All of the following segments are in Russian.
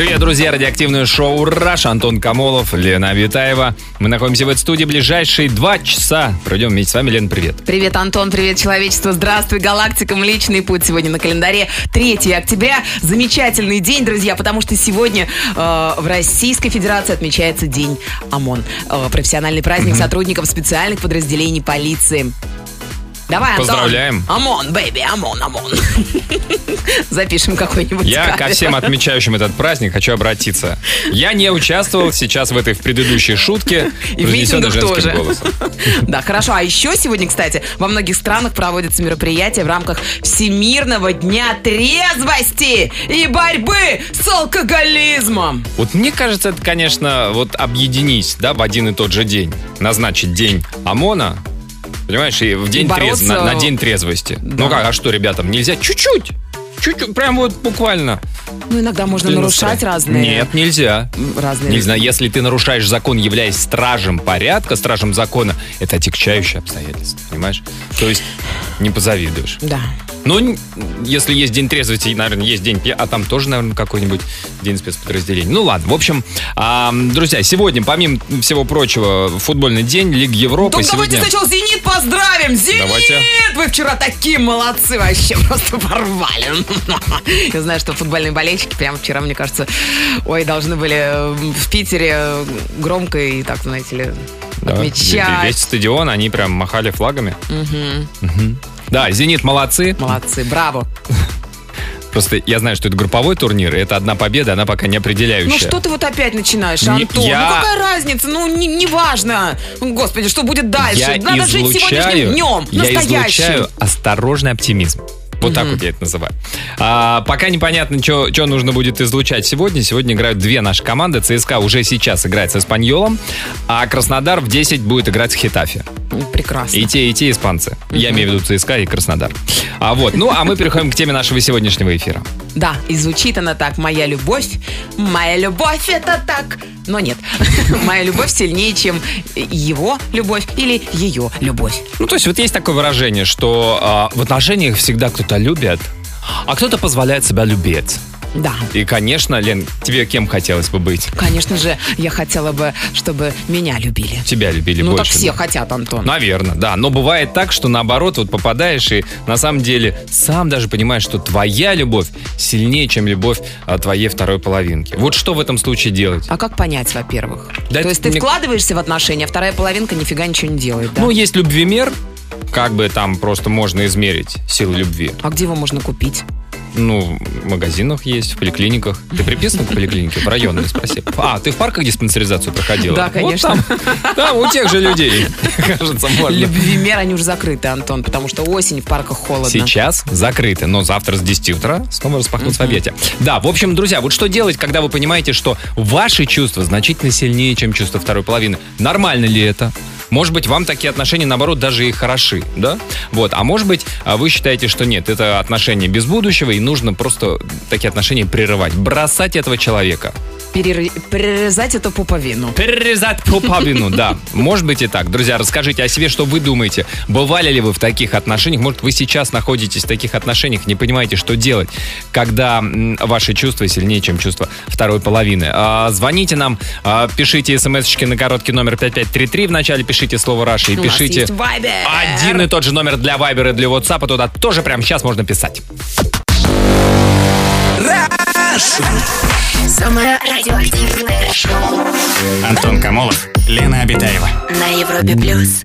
Привет, друзья! Радиоактивное шоу «Раш». Антон Камолов, Лена Абитаева. Мы находимся в этой студии ближайшие два часа. Пройдем вместе с вами. Лена, привет. Привет, Антон, привет, человечество. Здравствуй, галактика, Млечный путь. Сегодня на календаре 3 октября. Замечательный день, друзья, потому что сегодня э, в Российской Федерации отмечается День ОМОН. Э, профессиональный праздник сотрудников специальных подразделений полиции. Давай, Антон. Поздравляем. ОМОН, baby, ОМОН, ОМОН. Запишем какой-нибудь Я кавер. ко всем отмечающим этот праздник хочу обратиться. Я не участвовал сейчас в этой в предыдущей шутке, И в произнесенной женским тоже. голосом. Да, хорошо. А еще сегодня, кстати, во многих странах проводятся мероприятия в рамках Всемирного дня трезвости и борьбы с алкоголизмом. Вот мне кажется, это, конечно, вот объединить, да, в один и тот же день. Назначить день ОМОНа, понимаешь, и в день бороться- трез- на, на день трезвости. Да. Ну как, а что, ребятам, нельзя? Чуть-чуть. Чуть-чуть, прям вот буквально. Ну, иногда можно нарушать разные... Нет, нельзя. Разные... Не знаю, если ты нарушаешь закон, являясь стражем порядка, стражем закона, это отягчающее обстоятельство, понимаешь? То есть не позавидуешь. Да. Ну, если есть день трезвости, наверное, есть день а там тоже, наверное, какой-нибудь день спецподразделений. Ну ладно, в общем, а, друзья, сегодня, помимо всего прочего, футбольный день, Лига Европы. Так сегодня... давайте сначала «Зенит» поздравим! «Зенит» Давайте. Вы вчера такие молодцы вообще, просто порвали. Я знаю, что футбольные болельщики прямо вчера, мне кажется, ой, должны были в Питере громко и так, знаете ли, Да, отмечать. Весь стадион, они прям махали флагами. Да, «Зенит» молодцы. Молодцы, браво. Просто я знаю, что это групповой турнир, и это одна победа, она пока не определяющая. Ну что ты вот опять начинаешь, Не- Антон? я- Ну какая разница? Ну не, не важно. Господи, что будет дальше? Я Надо жить сегодняшним днем, я настоящим. излучаю осторожный оптимизм. Вот так вот я это называю. А, пока непонятно, что нужно будет излучать сегодня. Сегодня играют две наши команды. ЦСКА уже сейчас играет с Испаньолом, а Краснодар в 10 будет играть с Хитафи. Прекрасно. И те, и те испанцы. Я имею в виду ЦСКА и Краснодар. А вот, ну, а мы переходим к теме нашего сегодняшнего эфира. Да, и звучит она так. Моя любовь, моя любовь это так. Но нет, моя любовь сильнее, чем его любовь или ее любовь. Ну, то есть вот есть такое выражение, что а, в отношениях всегда кто-то любит, а кто-то позволяет себя любить. Да, И, конечно, Лен, тебе кем хотелось бы быть? конечно же, я хотела бы, чтобы меня любили. Тебя любили Ну так больше. все да? хотят, Антон. Наверное, да. Но бывает так, что наоборот, вот попадаешь и на самом деле сам даже понимаешь, что твоя любовь сильнее, чем любовь а, твоей второй половинки. Вот что в этом случае делать? А как понять, во-первых? Да То есть ты мне- вкладываешься в отношения, а вторая половинка нифига ничего не делает, да? Ну, есть любвимер, как бы там просто можно измерить силу любви. А где его можно купить? Ну, в магазинах есть, в поликлиниках. Ты приписан к поликлинике? В районной, спроси. А, ты в парках диспансеризацию проходила? Да, Вот конечно. там, там у тех же людей, кажется, можно. Любвимер, они уже закрыты, Антон, потому что осень, в парках холодно. Сейчас закрыты, но завтра с 10 утра снова распахнутся в объятия. Да, в общем, друзья, вот что делать, когда вы понимаете, что ваши чувства значительно сильнее, чем чувства второй половины? Нормально ли это? Может быть, вам такие отношения, наоборот, даже и хороши, да? Вот, а может быть, а вы считаете, что нет, это отношения без будущего, и нужно просто такие отношения прерывать, бросать этого человека. Перер- Перерезать эту пуповину. Перерезать пуповину, да. Может быть и так. Друзья, расскажите о себе, что вы думаете. Бывали ли вы в таких отношениях? Может, вы сейчас находитесь в таких отношениях, не понимаете, что делать, когда ваши чувства сильнее, чем чувства второй половины. А, звоните нам, а, пишите смс-очки на короткий номер 5533. Вначале пишите слово «Раша» и У нас пишите есть Viber. один и тот же номер для Viber и для WhatsApp. Туда тоже прямо сейчас можно писать. Самое радиоактивное шоу Антон Камолов, Лена Обитаева. на Европе плюс.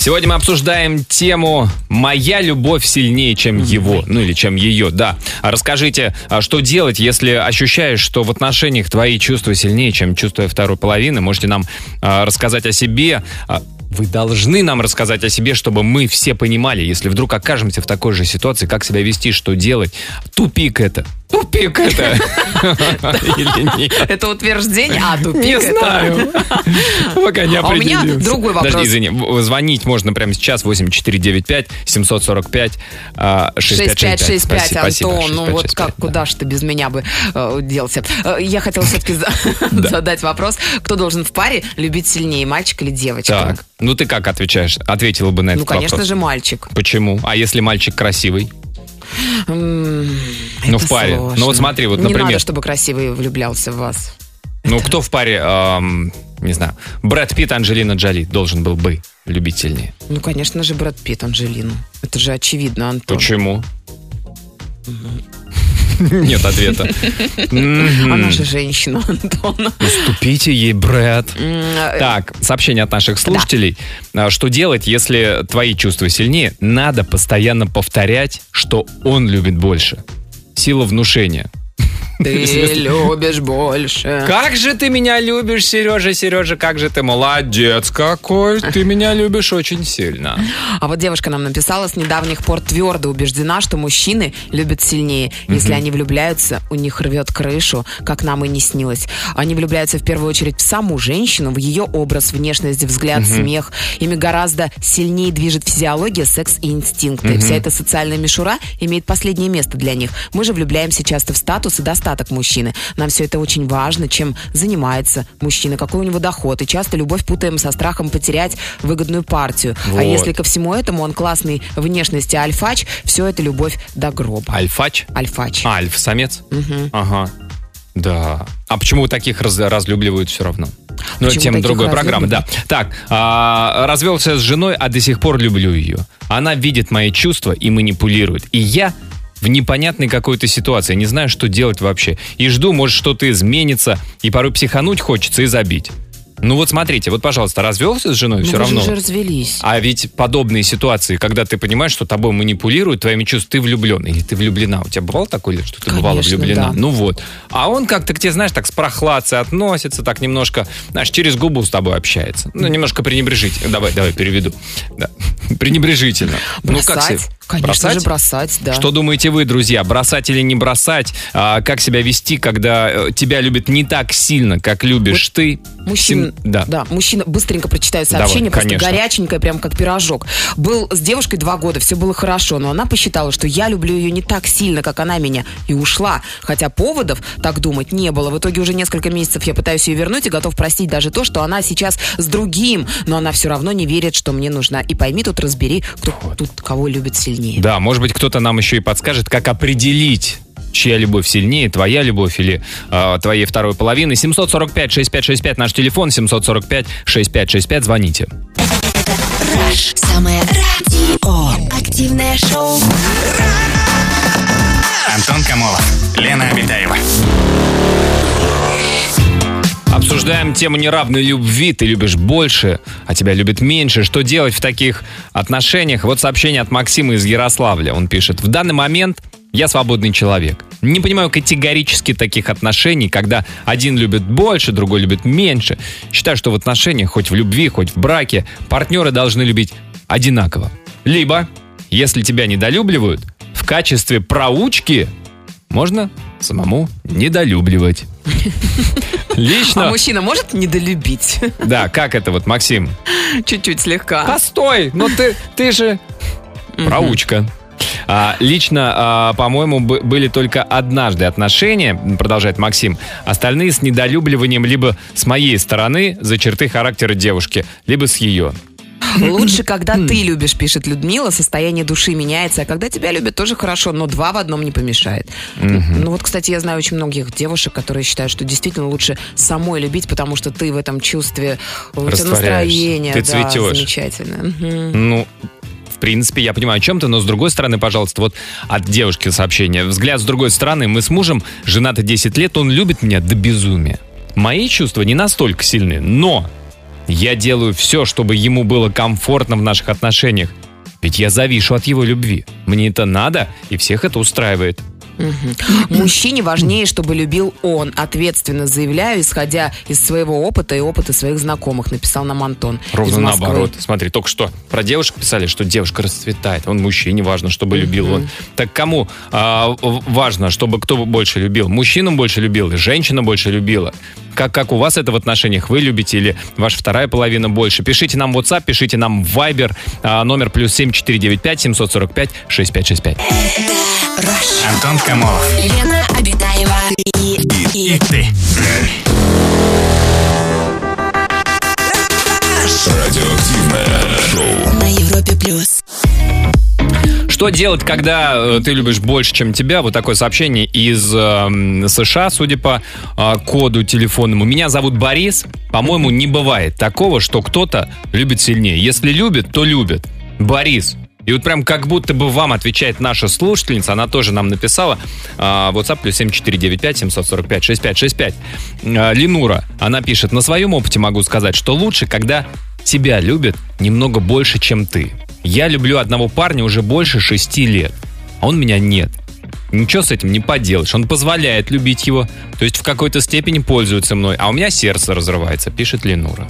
Сегодня мы обсуждаем тему «Моя любовь сильнее, чем его». Ну или чем ее, да. А Расскажите, а что делать, если ощущаешь, что в отношениях твои чувства сильнее, чем чувства второй половины? Можете нам а, рассказать о себе. Вы должны нам рассказать о себе, чтобы мы все понимали, если вдруг окажемся в такой же ситуации, как себя вести, что делать. Тупик это. Тупик это. Или нет? Это утверждение, а тупик Не знаю. Пока не А у меня другой вопрос. Подожди, извини. Звонить можно прямо сейчас 8495 745 а, 6565. 6565, Спасибо, спасибо, Антон, ну вот 6565, как, да. куда ж ты без меня бы э, делся? Э, я хотела все-таки задать вопрос, кто должен в паре любить сильнее, мальчик или девочка? Так, ну ты как отвечаешь? Ответила бы на этот Ну, конечно вопрос. же, мальчик. Почему? А если мальчик красивый? Ну, в паре. Ну, вот смотри, вот, Не например- надо, чтобы красивый влюблялся в вас. Ну, кто в паре, эм, не знаю, Брэд Питт, Анджелина Джоли должен был бы любить сильнее? Ну, конечно же, Брэд Питт, Анджелину. Это же очевидно, Антон. Почему? Нет ответа. Она же женщина, Антон. Уступите ей, Брэд. Так, сообщение от наших слушателей. А, Что делать, если твои чувства сильнее? Надо постоянно повторять, что он любит больше. Сила внушения. Ты любишь больше. Как же ты меня любишь, Сережа, Сережа, как же ты молодец какой. Ты меня любишь очень сильно. А вот девушка нам написала, с недавних пор твердо убеждена, что мужчины любят сильнее. Если они влюбляются, у них рвет крышу, как нам и не снилось. Они влюбляются в первую очередь в саму женщину, в ее образ, внешность, взгляд, смех. Ими гораздо сильнее движет физиология, секс и инстинкты. Вся эта социальная мишура имеет последнее место для них. Мы же влюбляемся часто в статус и достаток мужчины. Нам все это очень важно, чем занимается мужчина, какой у него доход. И часто любовь путаем со страхом потерять выгодную партию. А Вот. если ко всему этому он классный внешности альфач, все это любовь до гроба. Альфач? Альфач. Альф, самец? Ага. Да. А почему таких раз- разлюбливают все равно? Ну, это тема другой программы, да. Так, а, развелся с женой, а до сих пор люблю ее. Она видит мои чувства и манипулирует. И я в непонятной какой-то ситуации, не знаю, что делать вообще. И жду, может, что-то изменится, и порой психануть хочется и забить. Ну вот смотрите, вот, пожалуйста, развелся с женой, Ну, все вы равно. уже развелись. А ведь подобные ситуации, когда ты понимаешь, что тобой манипулируют, твоими чувствами, ты влюблен или ты влюблена. У тебя бывало такое, что ты бывала Конечно, влюблена? да. Ну вот. А он как-то к тебе, знаешь, так с прохладцей относится, так немножко, знаешь, через губу с тобой общается. Ну, немножко пренебрежительно. Давай, давай, переведу. Да. Пренебрежительно. Ну, как Бросать? себе? Конечно же, бросать, да. Что думаете вы, друзья? Бросать или не бросать? А, как себя вести, когда э, тебя любят не так сильно, как любишь ты? Мужчина, Сим- Да. да, мужчина быстренько прочитает Давай, сообщение, просто конечно. горяченькое, прям как пирожок. Был с девушкой два года, все было хорошо, но она посчитала, что я люблю ее не так сильно, как она меня, и ушла. Хотя поводов так думать не было. В итоге уже несколько месяцев я пытаюсь ее вернуть и готов простить даже то, что она сейчас с другим, но она все равно не верит, что мне нужна. И пойми тут, разбери, кто тут кого любит сильнее. Да, может быть, кто-то нам еще и подскажет, как определить, чья любовь сильнее, твоя любовь или э, твоей второй половины. 745-6565 наш телефон, 745-6565, звоните. Самое радио. Активное шоу. Антон Камолов, Лена Обитаева. Обсуждаем тему неравной любви. Ты любишь больше, а тебя любят меньше. Что делать в таких отношениях? Вот сообщение от Максима из Ярославля. Он пишет. В данный момент я свободный человек. Не понимаю категорически таких отношений, когда один любит больше, другой любит меньше. Считаю, что в отношениях, хоть в любви, хоть в браке, партнеры должны любить одинаково. Либо, если тебя недолюбливают, в качестве проучки можно самому недолюбливать. Лично. А мужчина может недолюбить? Да, как это вот, Максим? Чуть-чуть слегка. Постой, но ты, ты же... Проучка. А, лично, а, по-моему, бы- были только однажды отношения, продолжает Максим. Остальные с недолюбливанием либо с моей стороны за черты характера девушки, либо с ее. Лучше, когда ты любишь, пишет Людмила, состояние души меняется, а когда тебя любят, тоже хорошо, но два в одном не помешает. Ну вот, кстати, я знаю очень многих девушек, которые считают, что действительно лучше самой любить, потому что ты в этом чувстве, у тебя настроение, Ты да, цветешь. замечательно. Ну, в принципе, я понимаю о чем-то, но с другой стороны, пожалуйста, вот от девушки сообщение. Взгляд с другой стороны. Мы с мужем женаты 10 лет, он любит меня до безумия. Мои чувства не настолько сильны, но я делаю все, чтобы ему было комфортно в наших отношениях. Ведь я завишу от его любви. Мне это надо, и всех это устраивает. Мужчине важнее, чтобы любил он. Ответственно заявляю, исходя из своего опыта и опыта своих знакомых, написал нам Антон. Ровно наоборот. Смотри, только что про девушек писали, что девушка расцветает. Он мужчине важно, чтобы любил он. Так кому а, важно, чтобы кто больше любил? Мужчину больше любил женщина больше любила? Как, как у вас это в отношениях? Вы любите или ваша вторая половина больше? Пишите нам в WhatsApp, пишите нам в Viber. а, номер плюс 7495 745 6565. Антон Камолов. Лена Обитаева и, и, И ты. Радиоактивное шоу. на Европе плюс. Что делать, когда э, ты любишь больше, чем тебя? Вот такое сообщение из эм, США, судя по э, коду телефонному. Меня зовут Борис. По-моему, не бывает такого, что кто-то любит сильнее. Если любит, то любит. Борис. И вот прям как будто бы вам отвечает наша слушательница, она тоже нам написала, э, WhatsApp плюс 7495 745 6565. Э, Ленура, она пишет, на своем опыте могу сказать, что лучше, когда тебя любят немного больше, чем ты. Я люблю одного парня уже больше шести лет, а он меня нет. Ничего с этим не поделаешь. Он позволяет любить его, то есть в какой-то степени пользуется мной, а у меня сердце разрывается, пишет Ленура.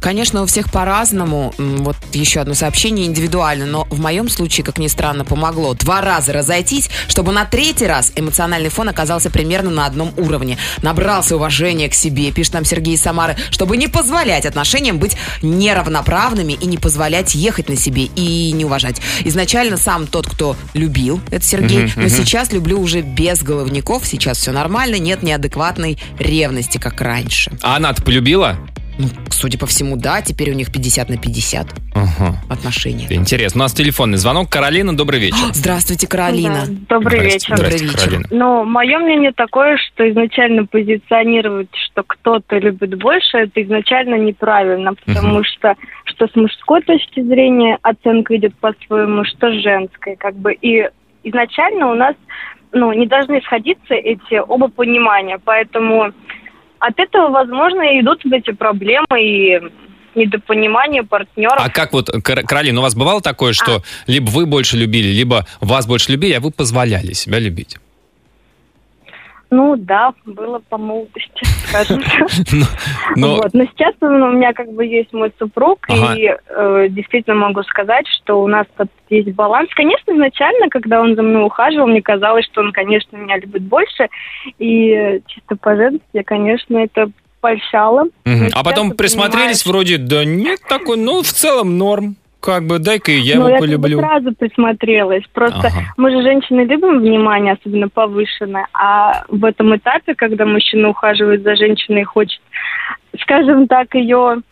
Конечно, у всех по-разному. Вот еще одно сообщение индивидуально, но в моем случае, как ни странно, помогло два раза разойтись, чтобы на третий раз эмоциональный фон оказался примерно на одном уровне. Набрался уважения к себе, пишет нам Сергей Самары, чтобы не позволять отношениям быть неравноправными и не позволять ехать на себе и не уважать. Изначально сам тот, кто любил, это Сергей, но сейчас люблю уже без головников, сейчас все нормально, нет неадекватной ревности, как раньше. А она-то полюбила? Ну, судя по всему, да, теперь у них 50 на 50 Ага. отношения. Интересно. У нас телефонный звонок. Каролина, добрый вечер. Здравствуйте, Каролина. Да, Добрый Здрасте, вечер. Добрый здрасте, вечер. Каролина. Ну, мое мнение такое, что изначально позиционировать, что кто-то любит больше, это изначально неправильно, потому что что с мужской точки зрения оценка идет по-своему, что с женской, как бы. И изначально у нас, ну, не должны сходиться эти оба понимания, поэтому от этого, возможно, и идут эти проблемы и недопонимание партнеров. А как вот, Кар- Каролина, у вас бывало такое, что либо вы больше любили, либо вас больше любили, а вы позволяли себя любить? Ну да, было по молодости, скажем так. Но- но- Вот. Но сейчас у меня как бы есть мой супруг, Ага. и э, действительно могу сказать, что у нас тут есть баланс. Конечно, изначально, когда он за мной ухаживал, мне казалось, что он, конечно, меня любит больше, и чисто по-женски, конечно, это польщало. А потом присмотрелись, понимаешь- вроде, да нет такой, ну, в целом норм. Как бы, дай-ка я Ну, его я полюблю. сразу присмотрелась. Просто Ага. мы же женщины любим внимание, особенно повышенное. А в этом этапе, когда мужчина ухаживает за женщиной и хочет, скажем так, ее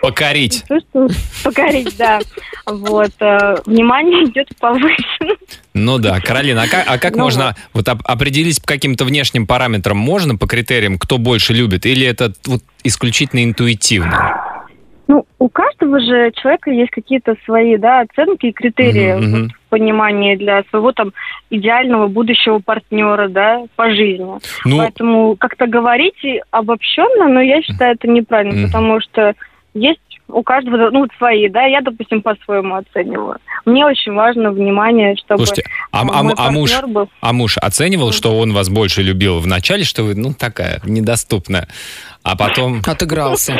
Покорить. покорить, да. Вот. э, Внимание идет повышенно. Ну да, Каролина, а как, а как Ну можно вот оп- определить по каким-то внешним параметрам? Можно по критериям, кто больше любит? Или это вот исключительно интуитивно? Ну, у каждого же человека есть какие-то свои, да, оценки и критерии Мгм, мгм. вот, в понимании для своего там идеального будущего партнера, да, по жизни. Ну, Поэтому как-то говорить обобщенно, но я считаю это неправильно, Мгм. потому что есть у каждого, ну, свои, да, я, допустим, по-своему оцениваю. Мне очень важно внимание, чтобы слушайте, а, а- мой а муж, партнер был. а муж оценивал, что он вас больше любил в начале, что вы, ну, такая, недоступная, а потом... Отыгрался.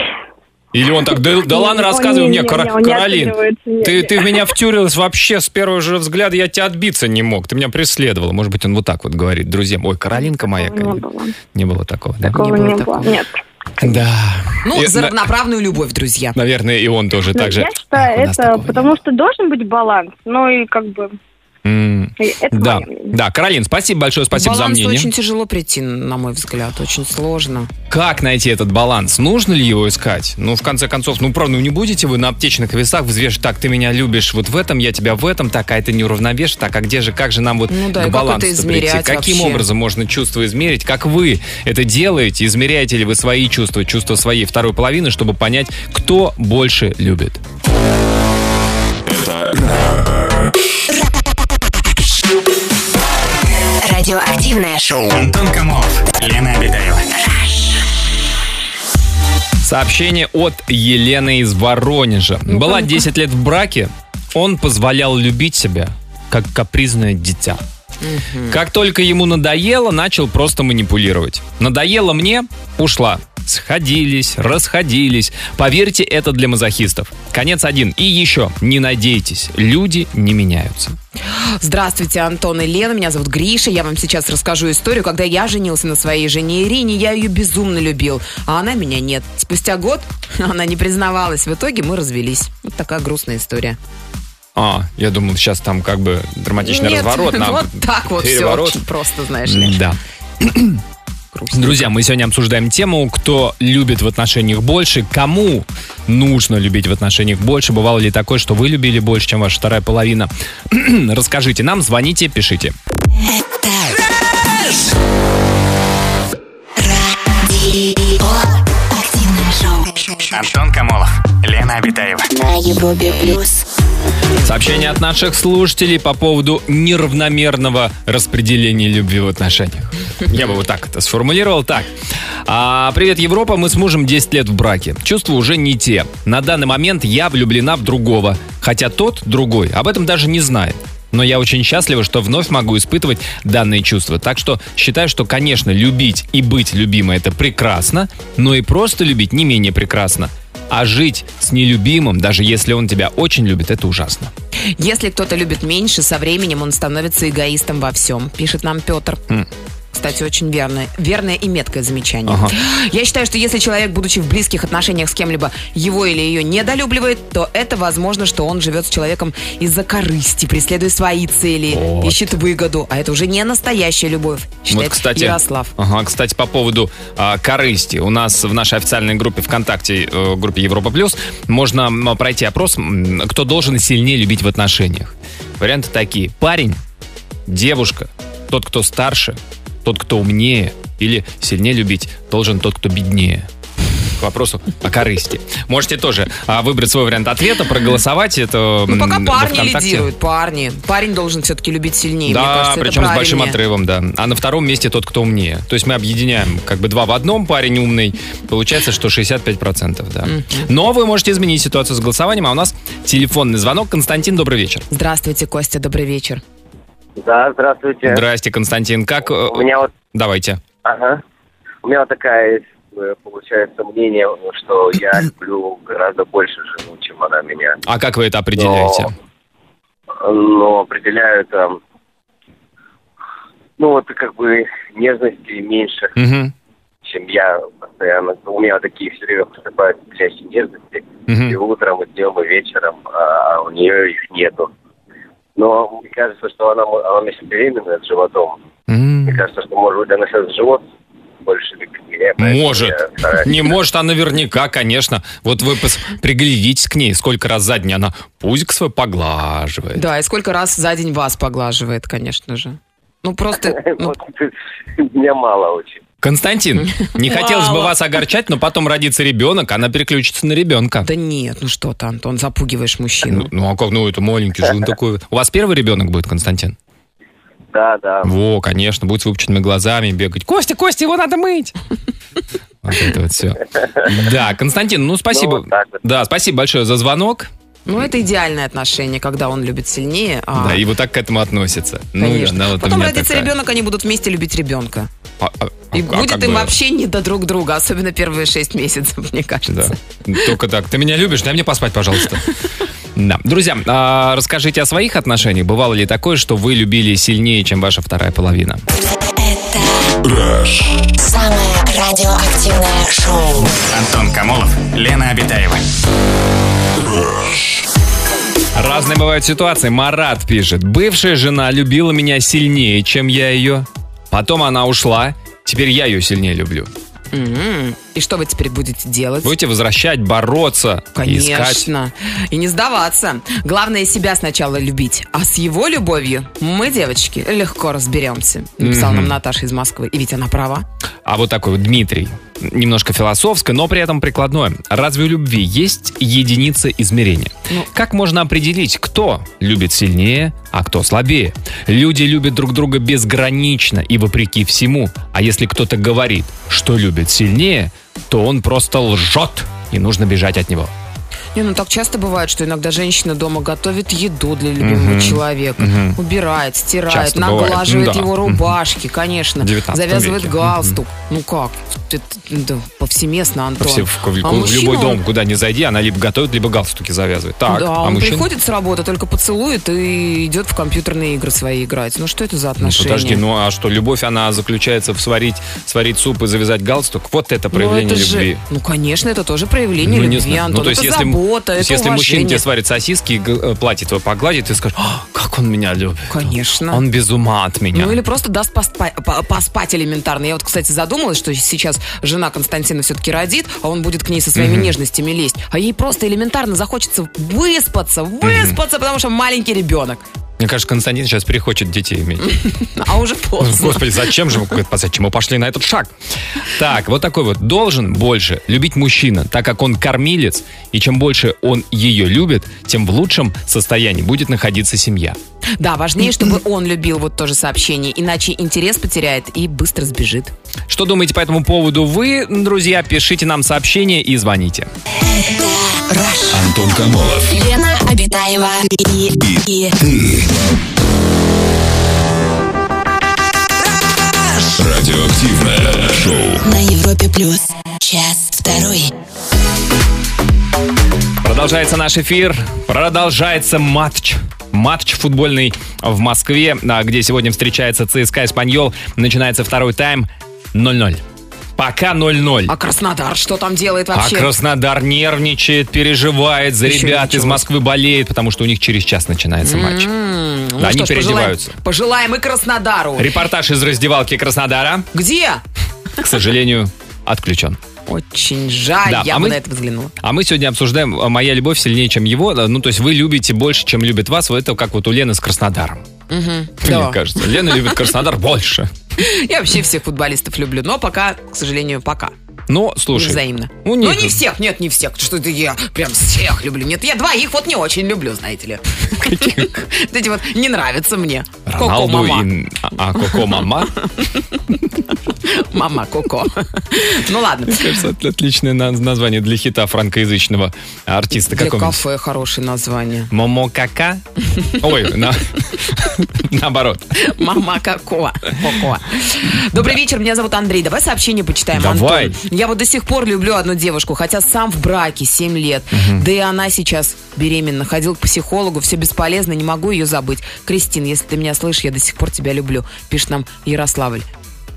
Или он так, да, да ладно, рассказывай не- мне, не- Кара- не, он не Каролин, ты, ты в меня втюрилась вообще с первого же взгляда, я тебя отбиться не мог, ты меня преследовала. Может быть, он вот так вот говорит друзьям, ой, Каролинка моя. Не какая». было. Не было такого, да? Такого было не было. Нет. Да. Ну, И, за на- равноправную любовь, друзья. Наверное, и он тоже Ну, так же. Я считаю, «Ах, у нас это потому что должен быть баланс. Ну и как бы Это Да, да, Каролин, спасибо большое, спасибо за Баланс мнение. очень тяжело прийти, на мой взгляд, очень сложно. Как найти этот баланс? Нужно ли его искать? Ну, в конце концов, ну, правда, ну не будете вы на аптечных весах взвешивать, так, ты меня любишь вот в этом, я тебя в этом, так, а это не уравновешивает, так, а где же, как же нам вот Ну да, к как балансу это измерять прийти? Каким вообще? образом можно чувство измерить? Как вы это делаете? Измеряете ли вы свои чувства, чувства своей второй половины, чтобы понять, кто больше любит? Радиоактивное шоу. Антон Камолов, Лена Обитаева. Сообщение от Елены из Воронежа. Была 10 лет в браке, он позволял любить себя, как капризное дитя. Как только ему надоело, начал просто манипулировать. Надоело мне, ушла. Сходились, расходились. Поверьте, это для мазохистов. Конец один. И еще, не надейтесь, люди не меняются. Здравствуйте, Антон и Лена. Меня зовут Гриша. Я вам сейчас расскажу историю. Когда я женился на своей жене Ирине, я ее безумно любил, а она меня нет. Спустя год она не признавалась. В итоге мы развелись. Вот такая грустная история. А, я думал, сейчас там как бы драматичный Нет, разворот. на вот так вот все переворот. очень просто, знаешь ли. Да. Грустно. Друзья, мы сегодня обсуждаем тему, кто любит в отношениях больше, кому нужно любить в отношениях больше. Бывало ли такое, что вы любили больше, чем ваша вторая половина? Расскажите нам, звоните, пишите. Антон Камолов, Лена Обитаева. На Европе плюс. Сообщение от наших слушателей по поводу неравномерного распределения любви в отношениях. Я бы вот так это сформулировал. Так. А, привет, Европа. Мы с мужем 10 лет в браке. Чувства уже не те. На данный момент я влюблена в другого. Хотя тот, другой, об этом даже не знает. Но я очень счастлива, что вновь могу испытывать данные чувства. Так что считаю, что, конечно, любить и быть любимой это прекрасно, но и просто любить не менее прекрасно. А жить с нелюбимым, даже если он тебя очень любит, это ужасно. Если кто-то любит меньше, со временем он становится эгоистом во всем, пишет нам Петр. Кстати, очень верное, верное и меткое замечание. Ага. Я считаю, что если человек, будучи в близких отношениях с кем-либо, его или ее недолюбливает, то это возможно, что он живет с человеком из-за корысти, преследуя свои цели, Вот. ищет выгоду. А это уже не настоящая любовь, считает вот, кстати, Ярослав. Ага, кстати, по поводу а, корысти. У нас в нашей официальной группе ВКонтакте, э, группе Европа Плюс, можно пройти опрос, кто должен сильнее любить в отношениях. Варианты такие. Парень, девушка, тот, кто старше, тот, кто умнее, или сильнее любить должен тот, кто беднее. К вопросу о корысти. Можете тоже а, выбрать свой вариант ответа, проголосовать. Это Ну, пока парни ВКонтакте. лидируют, парни. Парень должен все-таки любить сильнее. Да, Мне кажется, причем с большим отрывом, да. А на втором месте тот, кто умнее. То есть мы объединяем как бы два в одном, парень умный. Получается, что 65%, да. Но вы можете изменить ситуацию с голосованием, а у нас телефонный звонок. Константин, добрый вечер. Здравствуйте, Костя, добрый вечер. Да, здравствуйте. Здрасте, Константин. Как... э, У меня вот, Давайте. ага, у меня вот такая э, получается мнение, что я люблю гораздо больше жену, чем она меня. А как вы это определяете? Но, но определяю там, ну вот как бы нежности меньше, Мгм, чем я постоянно. У меня такие все время поступают нежности. мгм. И утром, и днем, и вечером, а у нее их нету. Но мне кажется, что она, она еще беременная с животом. М. Мне кажется, что, может быть, она сейчас живот больше меня. Может. Не может, а наверняка, конечно. Вот вы пос- приглядитесь к ней, сколько раз за день она пузик свой поглаживает. Да, и сколько раз за день вас поглаживает, конечно же. Ну, просто... ну, Меня мало очень. Константин, не хотелось бы вас огорчать, но потом родится ребенок, она переключится на ребенка. Да нет, ну что ты, Антон, запугиваешь мужчину. Ну, ну, а как, ну это маленький же он такой. У вас первый ребенок будет, Константин? Да, да. Во, конечно, будет с выпученными глазами бегать. Костя, Костя, его надо мыть. Вот это вот все. Да, Константин, ну спасибо. Ну, вот так вот. Да, спасибо большое за звонок. Ну, это идеальное отношение, когда он любит сильнее, а... Да, и вот так к этому относится. Ну, Конечно. да, вот у Потом родится такая. ребенок, они будут вместе любить ребенка. А- а- И а будет как им бы- вообще не до друг друга, особенно первые шесть месяцев, мне кажется. Да. Только так. Ты меня любишь, дай мне поспать, пожалуйста. Да. Друзья, а, расскажите о своих отношениях. Бывало ли такое, что вы любили сильнее, чем ваша вторая половина? Это самое радиоактивное шоу. Антон Камолов, Лена Обитаева. Разные бывают ситуации. Марат пишет. Бывшая жена любила меня сильнее, чем я ее. Потом она ушла. Теперь я ее сильнее люблю. М, И что вы теперь будете делать? Будете возвращать, бороться, искать. Конечно. И не сдаваться. Главное себя сначала любить. А с его любовью мы, девочки, легко разберемся. Написала нам Наташа из Москвы. И ведь она права. А вот такой вот Дмитрий. Немножко философское, но при этом прикладное. Разве у любви есть единица измерения? Ну. Как можно определить, кто любит сильнее, а кто слабее? Люди любят друг друга безгранично и вопреки всему. А если кто-то говорит, что любит сильнее, то он просто лжет, и нужно бежать от него. Не, ну так часто бывает, что иногда женщина дома готовит еду для любимого Мгм. человека, Мгм. убирает, стирает, Часто наглаживает да. его рубашки, конечно, В 19 завязывает веке. галстук. Ну как? Да, повсеместно, Антон. Все, в, в- А в мужчина, любой он- дом, куда не зайди, она либо готовит, либо галстуки завязывает. Так, да, а он мужчина? приходит с работы, только поцелует и идет в компьютерные игры свои играть. Ну что это за Ну, отношения? подожди, ну а что, любовь, она заключается в сварить, сварить суп и завязать галстук? Вот это Ну, проявление это же- любви. ну, конечно, это тоже проявление Ну, любви, знаю. Антон. Ну, то есть, это если, забота, то есть, это если мужчина тебе сварит сосиски и э, платье твое погладит, ты скажешь, «А, как он меня любит. Конечно. Он без ума от меня. Ну или просто даст поспа- по- поспать элементарно. Я вот, кстати, задумалась, что сейчас жена Константина все-таки родит, а он будет к ней со своими нежностями лезть. А ей просто элементарно захочется выспаться, выспаться, потому что маленький ребенок. Мне кажется, Константин сейчас перехочет детей иметь. А уже поздно. Господи, зачем же мы, зачем мы пошли на этот шаг? Так, вот такой вот. Должен больше любить мужчина, так как он кормилец, и чем больше он ее любит, тем в лучшем состоянии будет находиться семья. Да, важнее, чтобы он любил вот то же сообщение, иначе интерес потеряет и быстро сбежит. Что думаете по этому поводу вы, друзья? Пишите нам сообщение и звоните. Антон Камолов. Лена Обитаева и, и Радиоактивное шоу. на Европе плюс. Час второй. Продолжается наш эфир, продолжается матч. Матч футбольный в Москве, а, где сегодня встречается ЦСКА Испаньол. Начинается второй тайм 0-0. Пока 0-0. А Краснодар что там делает А вообще? Краснодар нервничает, переживает, за Еще ребят из ничего. Москвы болеет, потому что у них через час начинается матч. М, ну Да, они что ж, пожелаем- переодеваются. Пожелаем и Краснодару. Репортаж из раздевалки Краснодара, Где? к сожалению, отключен. Очень жаль, Да, я а бы мы- на это взглянула. А мы сегодня обсуждаем а, «Моя любовь сильнее, чем его». Ну, то есть вы любите больше, чем любит вас. Вот это как вот у Лены с Краснодаром. Да. Мне кажется. Лена любит Краснодар больше. Я вообще всех футболистов люблю, но пока, к сожалению, пока. Но, Не слушай, взаимно. Ну, них- не всех, нет, не всех. Что это я прям всех люблю. Нет, я двоих вот не очень люблю, знаете ли. Вот Эти вот не нравятся мне. Роналду и... А, Коко Мама. Мама Коко. Ну ладно. Кажется, это отличное на- название для хита франкоязычного артиста. Для кафе хорошее название. Момо Кака? Ой, на- наоборот. Мама. Коко. Добрый вечер, меня зовут Андрей. Давай сообщение почитаем, Давай. Я вот до сих пор люблю одну девушку, хотя сам в браке 7 лет. Да и она сейчас беременна. Ходил к психологу, все бесполезно, не могу ее забыть. Кристин, если ты меня слышишь, я до сих пор тебя люблю. Пишет нам Ярославль.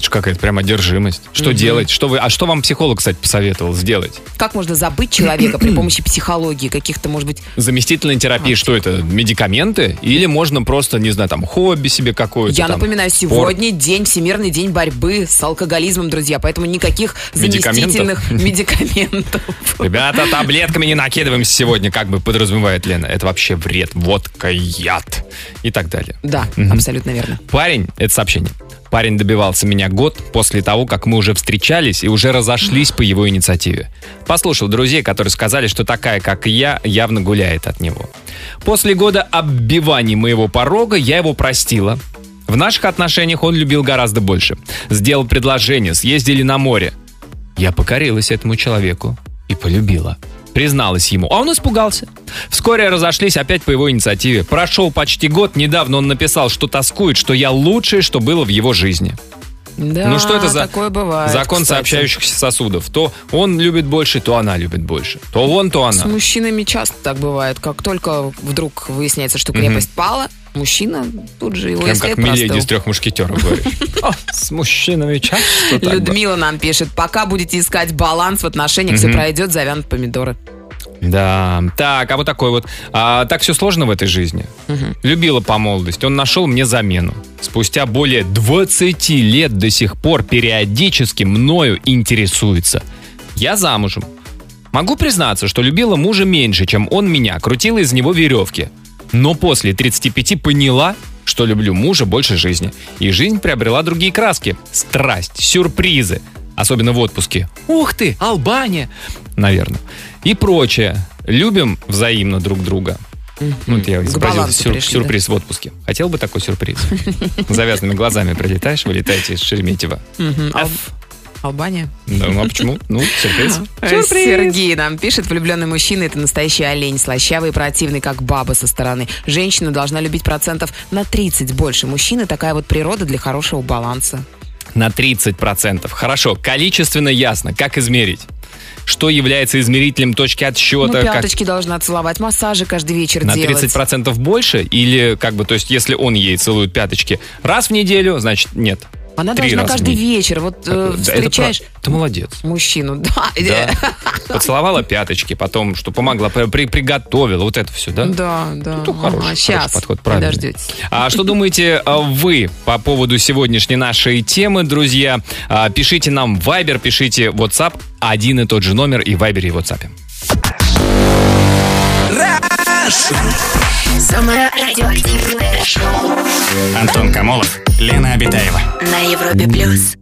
Какая-то прям одержимость. Что делать? Что вы... А что вам психолог, кстати, посоветовал сделать? Как можно забыть человека при помощи психологии, каких-то, может быть, Заместительная терапия, что это? Медикаменты? Или можно просто, не знаю, там, хобби себе какое-то? Я там, напоминаю, спорт? сегодня день, Всемирный день борьбы с алкоголизмом, друзья, поэтому никаких заместительных медикаментов. Ребята, таблетками не накидываемся сегодня, как бы подразумевает Лена. Это вообще вред, водка, яд и так далее. Да, абсолютно верно. Парень, это сообщение. Парень добивался меня год после того, как мы уже встречались и уже разошлись по его инициативе. Послушал друзей, которые сказали, что такая, как и я, явно гуляет от него. После года оббиваний моего порога я его простила. В наших отношениях он любил гораздо больше. Сделал предложение, съездили на море. Я покорилась этому человеку и полюбила. Призналась ему, а он испугался. Вскоре разошлись опять по его инициативе. Прошел почти год, недавно он написал, что тоскует, что я лучшее, что было в его жизни. Да, ну что это за такое бывает, закон кстати. сообщающихся сосудов? То он любит больше, то она любит больше. То он, то С она. мужчинами часто так бывает. Как только вдруг выясняется, что крепость пала, мужчина тут же его Прям как Миледи из трех мушкетеров говоришь. С мужчинами часто. Людмила нам пишет, пока будете искать баланс в отношениях, все пройдет, завянут помидоры. Да, так, а вот такой вот. А, так все сложно в этой жизни. Любила по молодости. Он нашел мне замену. Спустя более 20 лет до сих пор периодически мною интересуется. Я замужем. Могу признаться, что любила мужа меньше, чем он меня, крутила из него веревки. Но после 35 поняла, что люблю мужа больше жизни. И жизнь приобрела другие краски. Страсть, сюрпризы. Особенно в отпуске. Ух ты, Албания! Наверное. И прочее. Любим взаимно друг друга. Ну, вот я изобразил сюр- пришли, сюрприз в отпуске. Хотел бы такой сюрприз? Завязанными глазами прилетаешь, вылетаете из Шереметьево. Албания. Да, ну а почему? Ну, сюрприз. Сергей нам пишет, влюбленный мужчина это настоящий олень, слащавый и противный, как баба со стороны. Женщина должна любить процентов на 30 больше мужчины. Такая вот природа для хорошего баланса. На 30%. Хорошо, количественно ясно. Как измерить? Что является измерителем точки Ну, отсчета? Как- пяточки должна целовать, массажи каждый вечер на делать. 30% больше? Или как бы, то есть, если он ей целует пяточки раз в неделю, значит, нет. Она Три должна каждый вечер. Вот э, Да, это встречаешь прав- Ты молодец. мужчину, да. Да. Поцеловала пяточки, потом, что помогла, при- при- приготовила, вот это все, да? Да, да. Ну, хороший, хороший сейчас подход, правильно. подождетесь. А что думаете а, вы по поводу сегодняшней нашей темы, друзья? А, Пишите нам в Viber, пишите WhatsApp, один и тот же номер и в Viber, и в WhatsApp. Самое радиоактивное шоу Антон Камолов, Лена Обитаева. на Европе плюс.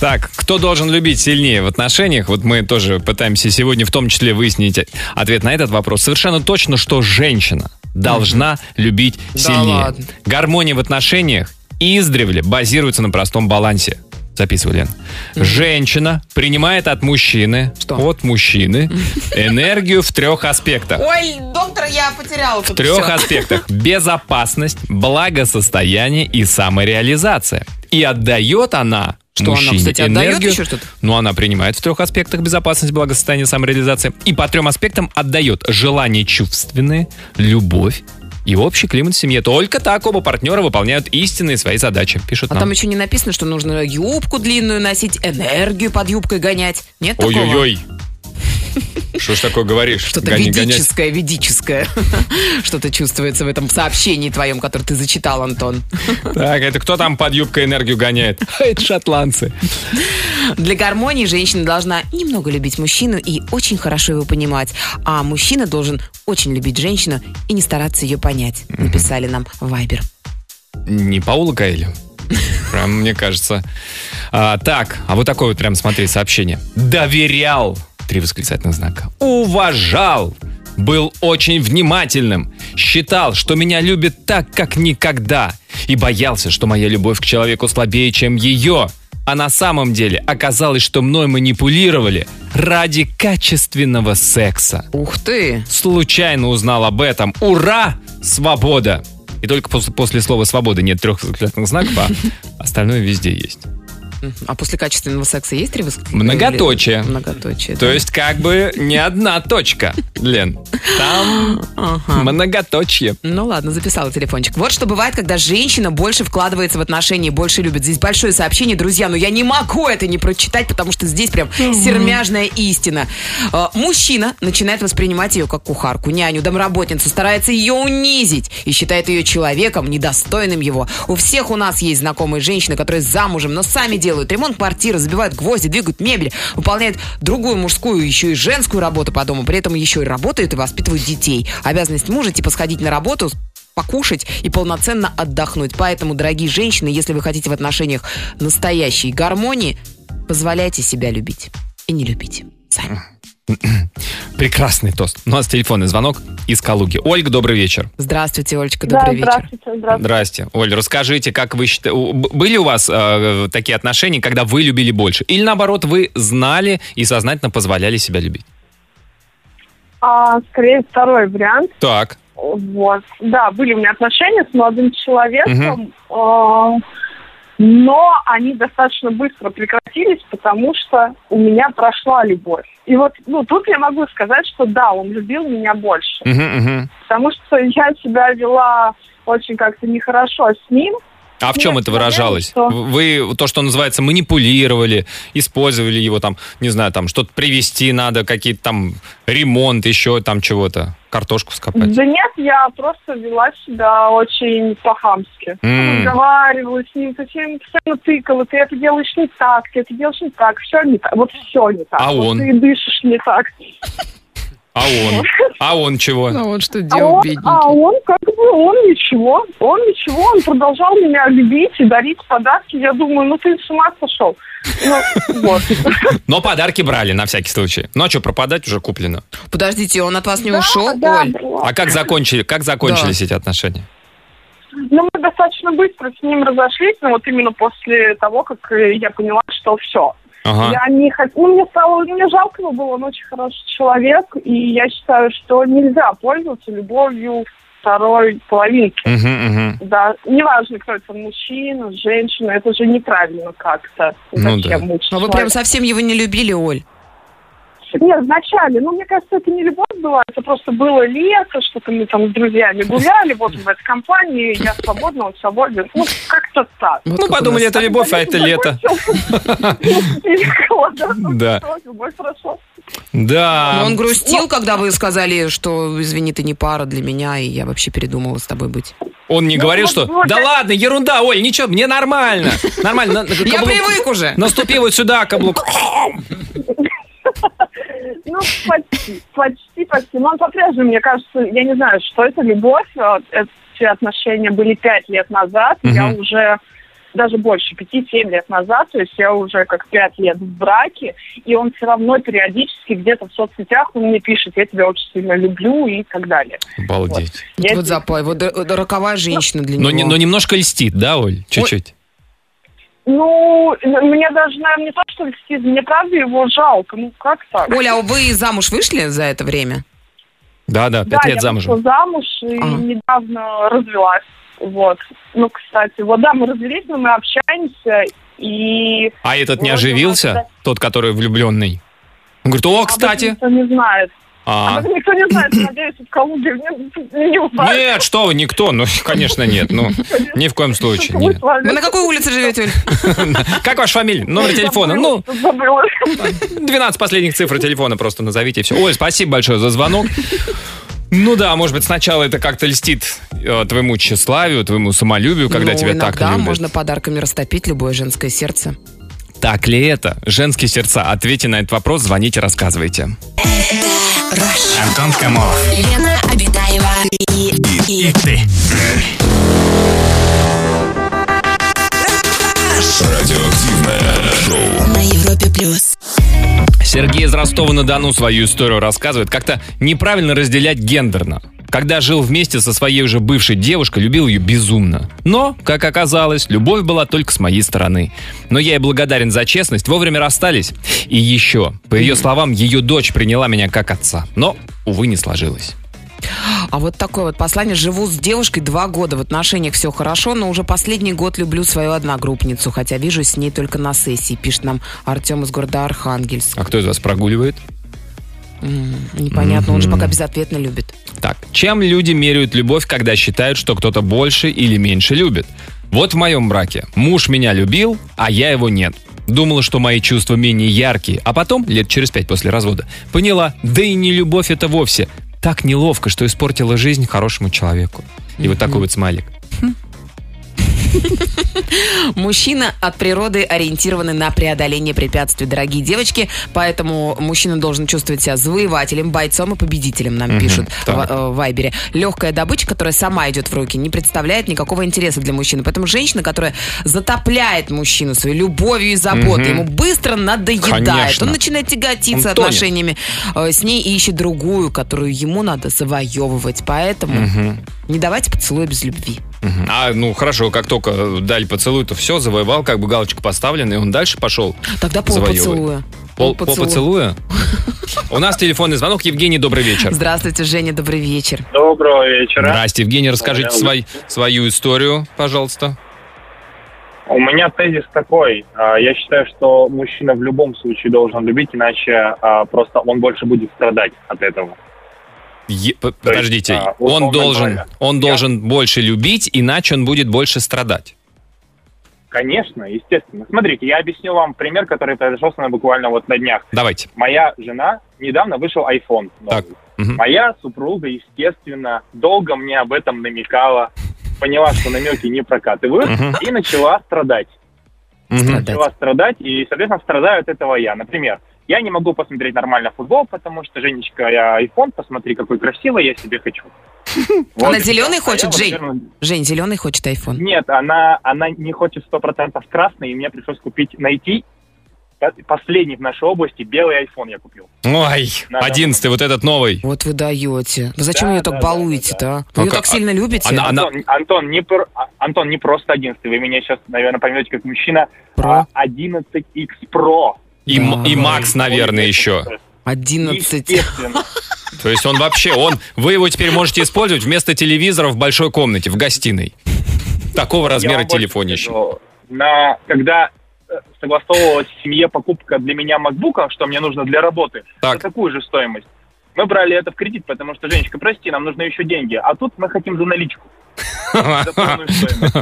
Так, кто должен любить сильнее в отношениях? Вот мы тоже пытаемся сегодня в том числе выяснить ответ на этот вопрос. Совершенно точно, что женщина должна любить Да сильнее. ладно. Гармония в отношениях издревле базируется на простом балансе. Записывай, Лен. Женщина принимает от мужчины, Что? от мужчины, энергию в трех аспектах. Ой, доктор, я потеряла тут В трех аспектах. Безопасность, благосостояние и самореализация. И отдает она Что она, мужчине кстати, отдает энергию. еще что-то? Ну, она принимает в трех аспектах безопасность, благосостояние, самореализация. И по трем аспектам отдает желание чувственное, любовь и общий климат в семье. Только так оба партнера выполняют истинные свои задачи, пишут А нам. там еще не написано, что нужно юбку длинную носить, энергию под юбкой гонять. Нет такого? Ой-ой-ой. Что ж такое говоришь? Что-то Гони- гонять. ведическое, ведическое. Что-то чувствуется в этом сообщении твоем, которое ты зачитал, Антон. Так, это кто там под юбкой энергию гоняет? Это шотландцы. Для гармонии женщина должна немного любить мужчину и очень хорошо его понимать. А мужчина должен очень любить женщину и не стараться ее понять. Написали нам Вайбер. Не Паула Каэлю? Прям, мне кажется. А, так, а вот такое вот прям, смотри, сообщение. Доверял. Три восклицательных знака. Уважал. Был очень внимательным. Считал, что меня любит так, как никогда. И боялся, что моя любовь к человеку слабее, чем ее. А на самом деле оказалось, что мной манипулировали ради качественного секса. Ух ты! Случайно узнал об этом. Ура! Свобода! И только после, после слова «свобода» нет трех восклицательных знаков, а остальное везде есть. А после качественного секса есть три восклицательных? Многоточие. Многоточие. То да. есть как бы не одна точка, Лен. Там Ага. многоточие. Ну ладно, записала телефончик. Вот что бывает, когда женщина больше вкладывается в отношения, больше любит. Здесь большое сообщение, друзья, но я не могу это не прочитать, потому что здесь прям сермяжная истина. Э, Мужчина начинает воспринимать ее как кухарку, няню, домработницу, старается ее унизить и считает ее человеком, недостойным его. У всех у нас есть знакомые женщины, которые замужем, но сами делают ремонт квартиры, забивают гвозди, двигают мебель, выполняют другую мужскую, еще и женскую работу по дому, при этом еще и работают и воспитывают детей. Обязанность мужа типа сходить на работу, покушать и полноценно отдохнуть. Поэтому, дорогие женщины, если вы хотите в отношениях настоящей гармонии, позволяйте себя любить. И не любите. Сами. Прекрасный тост. У нас телефонный звонок из Калуги. Ольга, добрый вечер. Здравствуйте, Олечка, Да, добрый вечер. здравствуйте, здравствуйте. Здрасте. Оль, расскажите, как вы считаете, были у вас э, такие отношения, когда вы любили больше? Или наоборот, вы знали и сознательно позволяли себя любить? А, скорее, второй вариант. Так. Вот. Да, были у меня отношения с молодым человеком, а, но они достаточно быстро прекратились, потому что у меня прошла любовь. И вот, ну, тут я могу сказать, что да, он любил меня больше. Мгм, мгм. Потому что я себя вела очень как-то нехорошо с ним. А в Нет, чем это наверное, выражалось? что- Вы то, что называется, манипулировали, использовали его там, не знаю, там что-то привезти надо, какие-то там ремонт, еще там чего-то, картошку скопать. Да нет, я просто вела себя очень по-хамски. Разговаривала с ним, совсем постоянно тыкала, ты это делаешь не так, ты это делаешь не так, все не так, вот все не так. А Вот он? Ты дышишь не так. А он? А он чего? Ну вот что А делал, он, бедненький. а он как бы, он ничего, он ничего, он продолжал меня любить и дарить подарки. Я думаю, ну ты с ума сошел. Ну, вот. Но подарки брали на всякий случай. Ну а что, пропадать уже куплено. Подождите, он от вас не Да, ушел, да, Оль? А как закончили, как закончились эти отношения? Ну, мы достаточно быстро с ним разошлись, но вот именно после того, как э, я поняла, что все, Ага. Я не хот- Ну, мне стало, мне жалко его было, он очень хороший человек, и я считаю, что нельзя пользоваться любовью второй половинки. Мгм, мгм. Да, неважно, кто это, мужчина, женщина, это же неправильно как-то. Ну Зачем да. мучить А вы прям совсем его не любили, Оль? Нет, вначале, ну, мне кажется, это не любовь была, это просто было лето, что-то мы там с друзьями гуляли, вот в этой компании, я свободна, он свободен. Ну, как-то так. Вот Ну, подумали, нас. это любовь, а это лето. Да. Да. Но он грустил, когда вы сказали, что, извини, ты не пара для меня, и я вообще передумала с тобой быть. Он не Ну, говорил, вот, что вот, да это- ладно, ерунда, Оль, ничего, мне нормально. Нормально. Я привык уже. Наступи вот сюда, каблук. Ну, почти, почти, почти. Но он по-прежнему, мне кажется, я не знаю, что это любовь. э, Эти отношения были пять лет назад. Я Мгм. уже даже больше, пяти-семь лет назад, то есть я уже как пять лет в браке, и он все равно периодически где-то в соцсетях он мне пишет, я тебя очень сильно люблю и так далее. Обалдеть. Я Вот запай, вот д- роковая женщина для Но, него. не- но немножко льстит, да, Оль? Чуть-чуть. Ну, мне даже, наверное, не то, что льстит, мне правда его жалко. Ну, как так? Оля, а вы замуж вышли за это время? Да, да, Да, пять лет я замужем. вышла замуж и А. недавно развелась. Вот. Ну, кстати, вот да, мы развелись, но мы общаемся, и... А этот не Вот нас, оживился? да. Тот, который влюбленный? Он говорит, о, кстати. никто не знает. А. Об этом никто не знает, надеюсь, в Калуге не, не. Нет, что вы, никто, ну, конечно, нет, ну, ни в коем случае, нет. Вы на какой улице живете? Как ваша фамилия? Номер телефона? Ну, Забыла. 12 последних цифр телефона просто назовите, и все. Оль, спасибо большое за звонок. Ну да, может быть, сначала это как-то льстит э, твоему тщеславию, твоему самолюбию, когда Ну, тебя так иногда любят. можно подарками растопить любое женское сердце. Так ли это? Женские сердца. Ответьте на этот вопрос, звоните, рассказывайте. Антон Камолов. Лена Обитаева и, и И ты. Радиоактивное шоу. на Европе плюс. Сергей из Ростова-на-Дону свою историю рассказывает. Как-то неправильно разделять гендерно. Когда жил вместе со своей уже бывшей девушкой, любил ее безумно. Но, как оказалось, любовь была только с моей стороны. Но я ей благодарен за честность, вовремя расстались. И еще, по ее словам, ее дочь приняла меня как отца. Но, увы, не сложилось. А вот такое вот послание. Живу с девушкой два года. В отношениях все хорошо, но уже последний год люблю свою одногруппницу, хотя вижу с ней только на сессии, пишет нам Артем из города Архангельск. А кто из вас прогуливает? М, Непонятно, он же пока безответно любит. Так, чем люди меряют любовь, когда считают, что кто-то больше или меньше любит? Вот в моем браке муж меня любил, а я его нет. Думала, что мои чувства менее яркие, а потом, лет через пять после развода, поняла, да и не любовь это вовсе. Так неловко, что испортила жизнь хорошему человеку. И вот такой вот смайлик. Мужчина от природы ориентированы на преодоление препятствий, дорогие девочки, поэтому мужчина должен чувствовать себя завоевателем, бойцом и победителем, нам пишут в, э, в Вайбере. Легкая добыча, которая сама идет в руки, не представляет никакого интереса для мужчины. Поэтому женщина, которая затопляет мужчину своей любовью и заботой, ему быстро надоедает. Конечно. Он начинает тяготиться Он отношениями э, с ней и ищет другую, которую ему надо завоевывать. Поэтому не давайте поцелуя без любви. А, ну хорошо, как только дали поцелуй, то все, завоевал, как бы галочка поставлена, и он дальше пошел. Тогда пол поцелуя. Пол, по поцелуя. поцелуя? У нас телефонный звонок. Евгений, добрый вечер. Здравствуйте, Женя, добрый вечер. Доброго вечера. Здрасте, Евгений, расскажите свой- свою историю, пожалуйста. У меня тезис такой. а, Я считаю, что мужчина в любом случае должен любить, иначе а, просто он больше будет страдать от этого. Е- подождите, а, он должен, говоря, он я- должен больше любить, иначе он будет больше страдать. Конечно, естественно. Смотрите, я объясню вам пример, который произошел со мной буквально вот на днях. Давайте. Моя жена, недавно вышел iPhone. новый. Так. Мгм. Моя супруга, естественно, долго мне об этом намекала, поняла, что намеки не прокатывают, Мгм. и начала страдать. Мгм. начала страдать, и, соответственно, страдаю от этого я. Например, я не могу посмотреть нормально футбол, потому что, Женечка, я iPhone, посмотри, какой красивый, я себе хочу. Вот Она зеленый. А хочет, я вот, Жень? наверное, Жень, зеленый хочет iPhone. Нет, она, она не хочет 100% красный, и мне пришлось купить, найти по- последний в нашей области белый iPhone я купил. Ой, одиннадцатый, вот этот новый. Вот вы даете. Вы зачем Да, ее так да, балуете-то, а? Ну Вы ее как, так сильно любите? она- она- Антон, Антон, не про- а- Антон, не просто 11, вы меня сейчас, наверное, поймете как мужчина. Про? а 11X Pro. И, М- и Макс, наверное, еще. 11. Естественно. То есть он вообще, он, вы его теперь можете использовать вместо телевизора в большой комнате, в гостиной. Такого размера телефонище. На, когда э, согласовывалась в семье покупка для меня макбука, что мне нужно для работы, Так. за такую же стоимость. Мы брали это в кредит, потому что, Женечка, прости, нам нужны еще деньги. А тут мы хотим за наличку. За полную стоимость.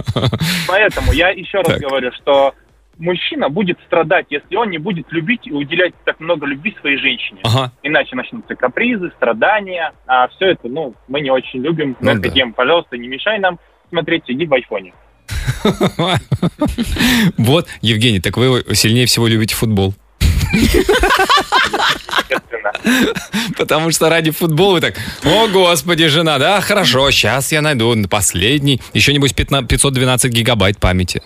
Поэтому я еще раз Так. говорю, что мужчина будет страдать, если он не будет любить и уделять так много любви своей женщине. Ага. Иначе начнутся капризы, страдания, а все это, ну, мы не очень любим. Мы Ну да. хотим, пожалуйста, не мешай нам смотреть, сиди в айфоне. Вот, Евгений, так вы сильнее всего любите футбол. Потому что ради футбола вы так, о, господи, жена, да, хорошо, сейчас я найду последний. Еще, 15 512 гигабайт памяти.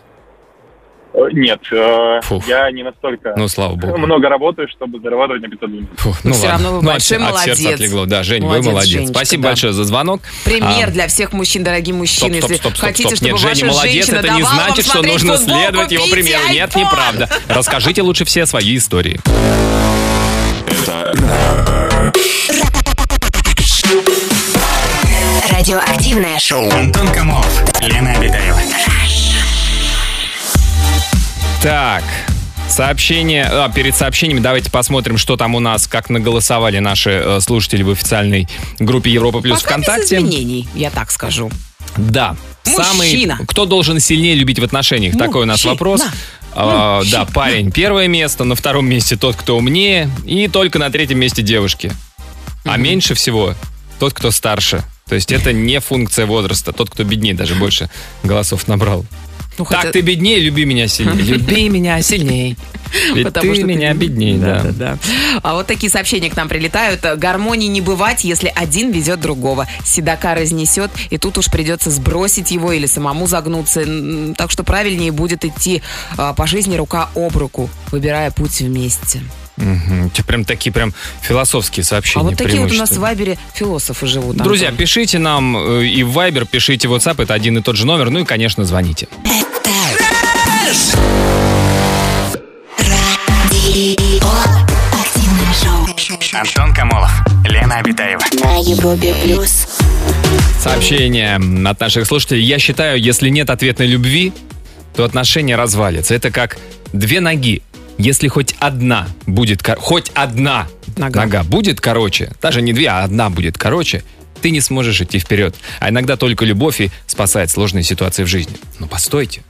Э, Нет, э, Фух. я не настолько Ну, слава богу. много работаю, чтобы зарабатывать на 512. Фу, Но всё равно вы Ну, от большой се- от сердца молодец. отлегло. Да, Жень, Молодец, вы молодец. Женечка, Спасибо да. большое за звонок. Пример А, для всех мужчин, дорогие мужчины. Стоп, стоп, Если стоп, стоп, хотите, стоп. чтобы Нет, ваша Женя молодец, женщина это не значит, что нужно футбол, следовать его примеру. Нет, iPhone. неправда. Расскажите лучше все свои истории. Радиоактивное шоу. Антон Камолов, Лена Обитаева. Так, сообщение, а, перед сообщениями давайте посмотрим, что там у нас, как наголосовали наши э, слушатели в официальной группе Европа Плюс Пока без ВКонтакте. изменений, я так скажу. Да. Мужчина. Самый, кто должен сильнее любить в отношениях? Такой у нас Мужчина. вопрос. А, да, парень первое место, на втором месте тот, кто умнее, и только на третьем месте девушки. А меньше всего тот, кто старше. То есть это не функция возраста. Тот, кто беднее, даже больше голосов набрал. Ну, Так, хотя- ты беднее, люби меня сильнее. Люби меня сильнее. Ведь Потому ты что меня беднее, да. да, да. А вот такие сообщения к нам прилетают. Гармонии не бывать, если один везет другого. Седока разнесет, и тут уж придется сбросить его или самому загнуться. Так что правильнее будет идти а, по жизни рука об руку, выбирая путь вместе. Мгм. У тебя прям такие прям философские А сообщения. вот такие вот у нас в. Вайбере философы живут. Друзья, Антон. пишите нам э, и в Viber, пишите в WhatsApp, это один и тот же номер, ну и, конечно, звоните. Радиоактивное шоу. Антон Камолов, Лена Обитаева. На Европе плюс. Сообщение от наших слушателей. Я считаю, если нет ответной любви, то отношения развалятся. Это как две ноги. Если хоть одна будет, хоть одна Нога. нога. будет короче, даже не две, а одна будет короче, ты не сможешь идти вперед. А иногда только любовь и спасает сложные ситуации в жизни. Но постойте.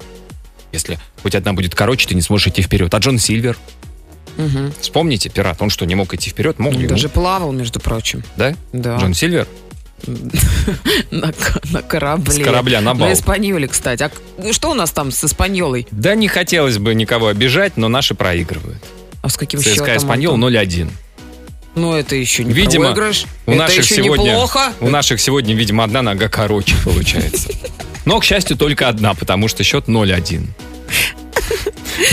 Если хоть одна будет короче, ты не сможешь идти вперед. А Джон Сильвер? Мгм. Вспомните, пират, он что, не мог идти вперед? Мог Он ли? даже плавал, между прочим. Да? Да. Джон Сильвер? На, на корабле. С корабля на бал. На Испаньоле, кстати. А что у нас там с Испаньолой? Да не хотелось бы никого обижать, но наши проигрывают. А с каким ЦСКА счетом? Испаньол Антон? 0-1. Ну, это еще не Видимо, проигрыш. у это наших еще сегодня, неплохо. у наших сегодня, видимо, одна нога короче получается. Но, к счастью, только одна, потому что счет 0-1.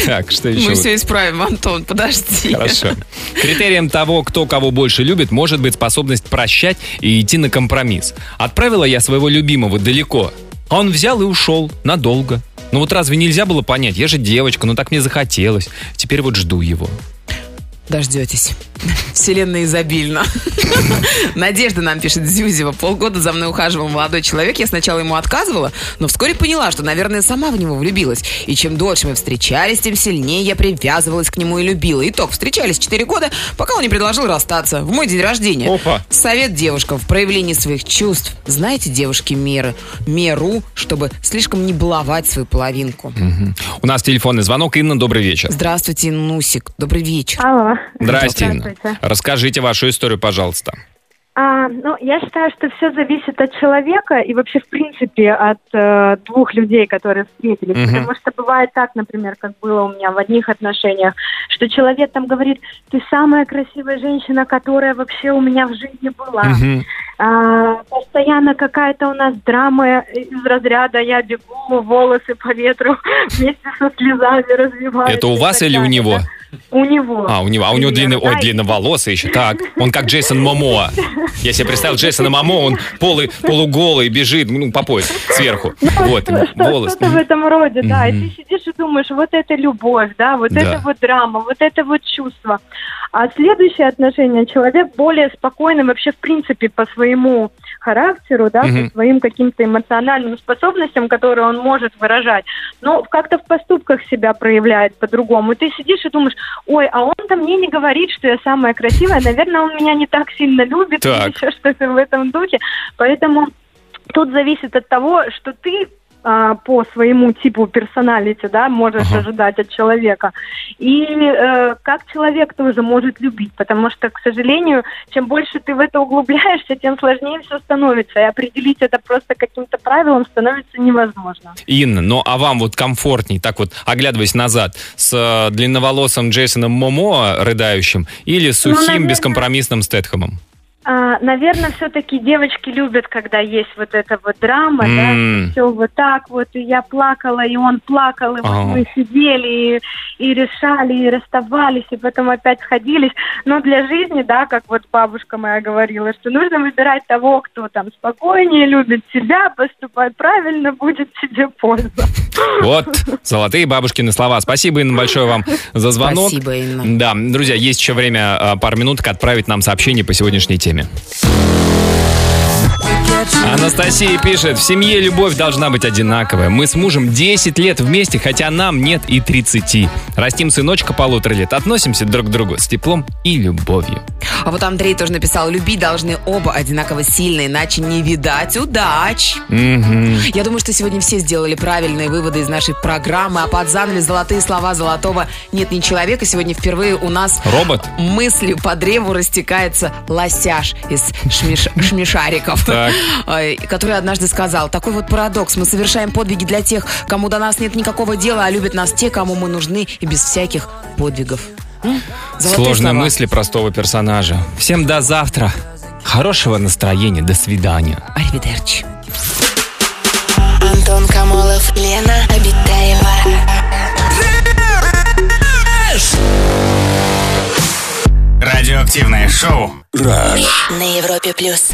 Так, что еще? Мы все исправим, Антон, подожди. Хорошо. Критерием того, кто кого больше любит, может быть способность прощать и идти на компромисс. Отправила я своего любимого далеко. А он взял и ушел надолго. Ну вот разве нельзя было понять? Я же девочка, ну так мне захотелось. Теперь вот жду его. Дождетесь. Вселенная изобильна. Надежда нам пишет Зюзева. Полгода за мной ухаживал молодой человек. Я сначала ему отказывала, но вскоре поняла, что, наверное, сама в него влюбилась. И чем дольше мы встречались, тем сильнее я привязывалась к нему и любила. Итог, встречались 4 года, пока он не предложил расстаться. В мой день рождения. Опа. Совет девушкам в проявлении своих чувств. Знаете, девушки, меры, меру, чтобы слишком не баловать свою половинку. Мгм. У нас телефонный звонок. Инна, добрый вечер. Здравствуйте, Нусик. Добрый вечер. Алло. Здрасте, Инна. Здравствуйте. Расскажите вашу историю, пожалуйста. А, ну, я считаю, что все зависит от человека и вообще, в принципе, от э, двух людей, которые встретились. Мгм. Потому что бывает так, например, как было у меня в одних отношениях, что человек там говорит, ты самая красивая женщина, которая вообще у меня в жизни была. Мгм. А, постоянно какая-то у нас драма из разряда «я бегу, волосы по ветру вместе со слезами развеваются». Это у вас или у него? да. У него. А, у него, а у него длинный, ой, длинноволосый еще. Так, он как Джейсон Момоа. Я себе представил Джейсона Момоа, он полы, полуголый, бежит, ну, по пояс сверху. Вот, Что- волос. Что-то в этом роде, да. И ты сидишь и думаешь, вот это любовь, да, вот Да. это вот драма, вот это вот чувство. А следующее отношение, человек более спокойный вообще в принципе по своему характеру, да, Мгм. по своим каким-то эмоциональным способностям, которые он может выражать, но как-то в поступках себя проявляет по-другому. И ты сидишь и думаешь, ой, а он-то мне не говорит, что я самая красивая, наверное, он меня не так сильно любит, Так. или еще что-то в этом духе. Поэтому Тут зависит от того, что ты а, по своему типу персоналити, да, можешь Ага. ожидать от человека. И э, как человек тоже может любить, потому что, к сожалению, чем больше ты в это углубляешься, тем сложнее все становится. И определить это просто каким-то правилом становится невозможно. Инна, ну а вам вот комфортней, так вот, оглядываясь назад, с э, длинноволосым Джейсоном Момоа рыдающим или с Ну, сухим, наверное. бескомпромиссным Стэтхэмом? А, наверное, все-таки девочки любят, когда есть вот эта вот драма, М. да, все вот так вот, и я плакала, и он плакал, и вот Ага. мы сидели, и, и решали, и расставались, и потом опять сходились. Но для жизни, да, как вот бабушка моя говорила, что нужно выбирать того, кто там спокойнее любит себя, поступает правильно, будет тебе польза. Вот, золотые бабушкины слова. Спасибо, Инна, большое вам за звонок. Спасибо, Инна. Да, друзья, есть еще время, э, пару минуток отправить нам сообщение по сегодняшней теме теме. Анастасия пишет, в семье любовь должна быть одинаковая. Мы с мужем 10 лет вместе, хотя нам нет и 30. Растим сыночка полутора лет. Относимся друг к другу с теплом и любовью. А вот Андрей тоже написал, любить должны оба одинаково сильно, иначе не видать удач. Мгм. Я думаю, что сегодня все сделали правильные выводы из нашей программы, а под занавес золотые слова золотого нет ни человека. Сегодня впервые у нас Робот? мыслью по древу растекается лосяш из шмиш- шмешариков, Так. Э, который однажды сказал, такой вот парадокс, мы совершаем подвиги для тех, кому до нас нет никакого дела, а любят нас те, кому мы нужны и без всяких подвигов. Золотые Сложные слова. мысли простого персонажа. Всем до завтра. Хорошего настроения. До свидания. Аривидерчи. Антон Камолов, Лена Обитаева. Радиоактивное шоу. Раш. На Европе плюс.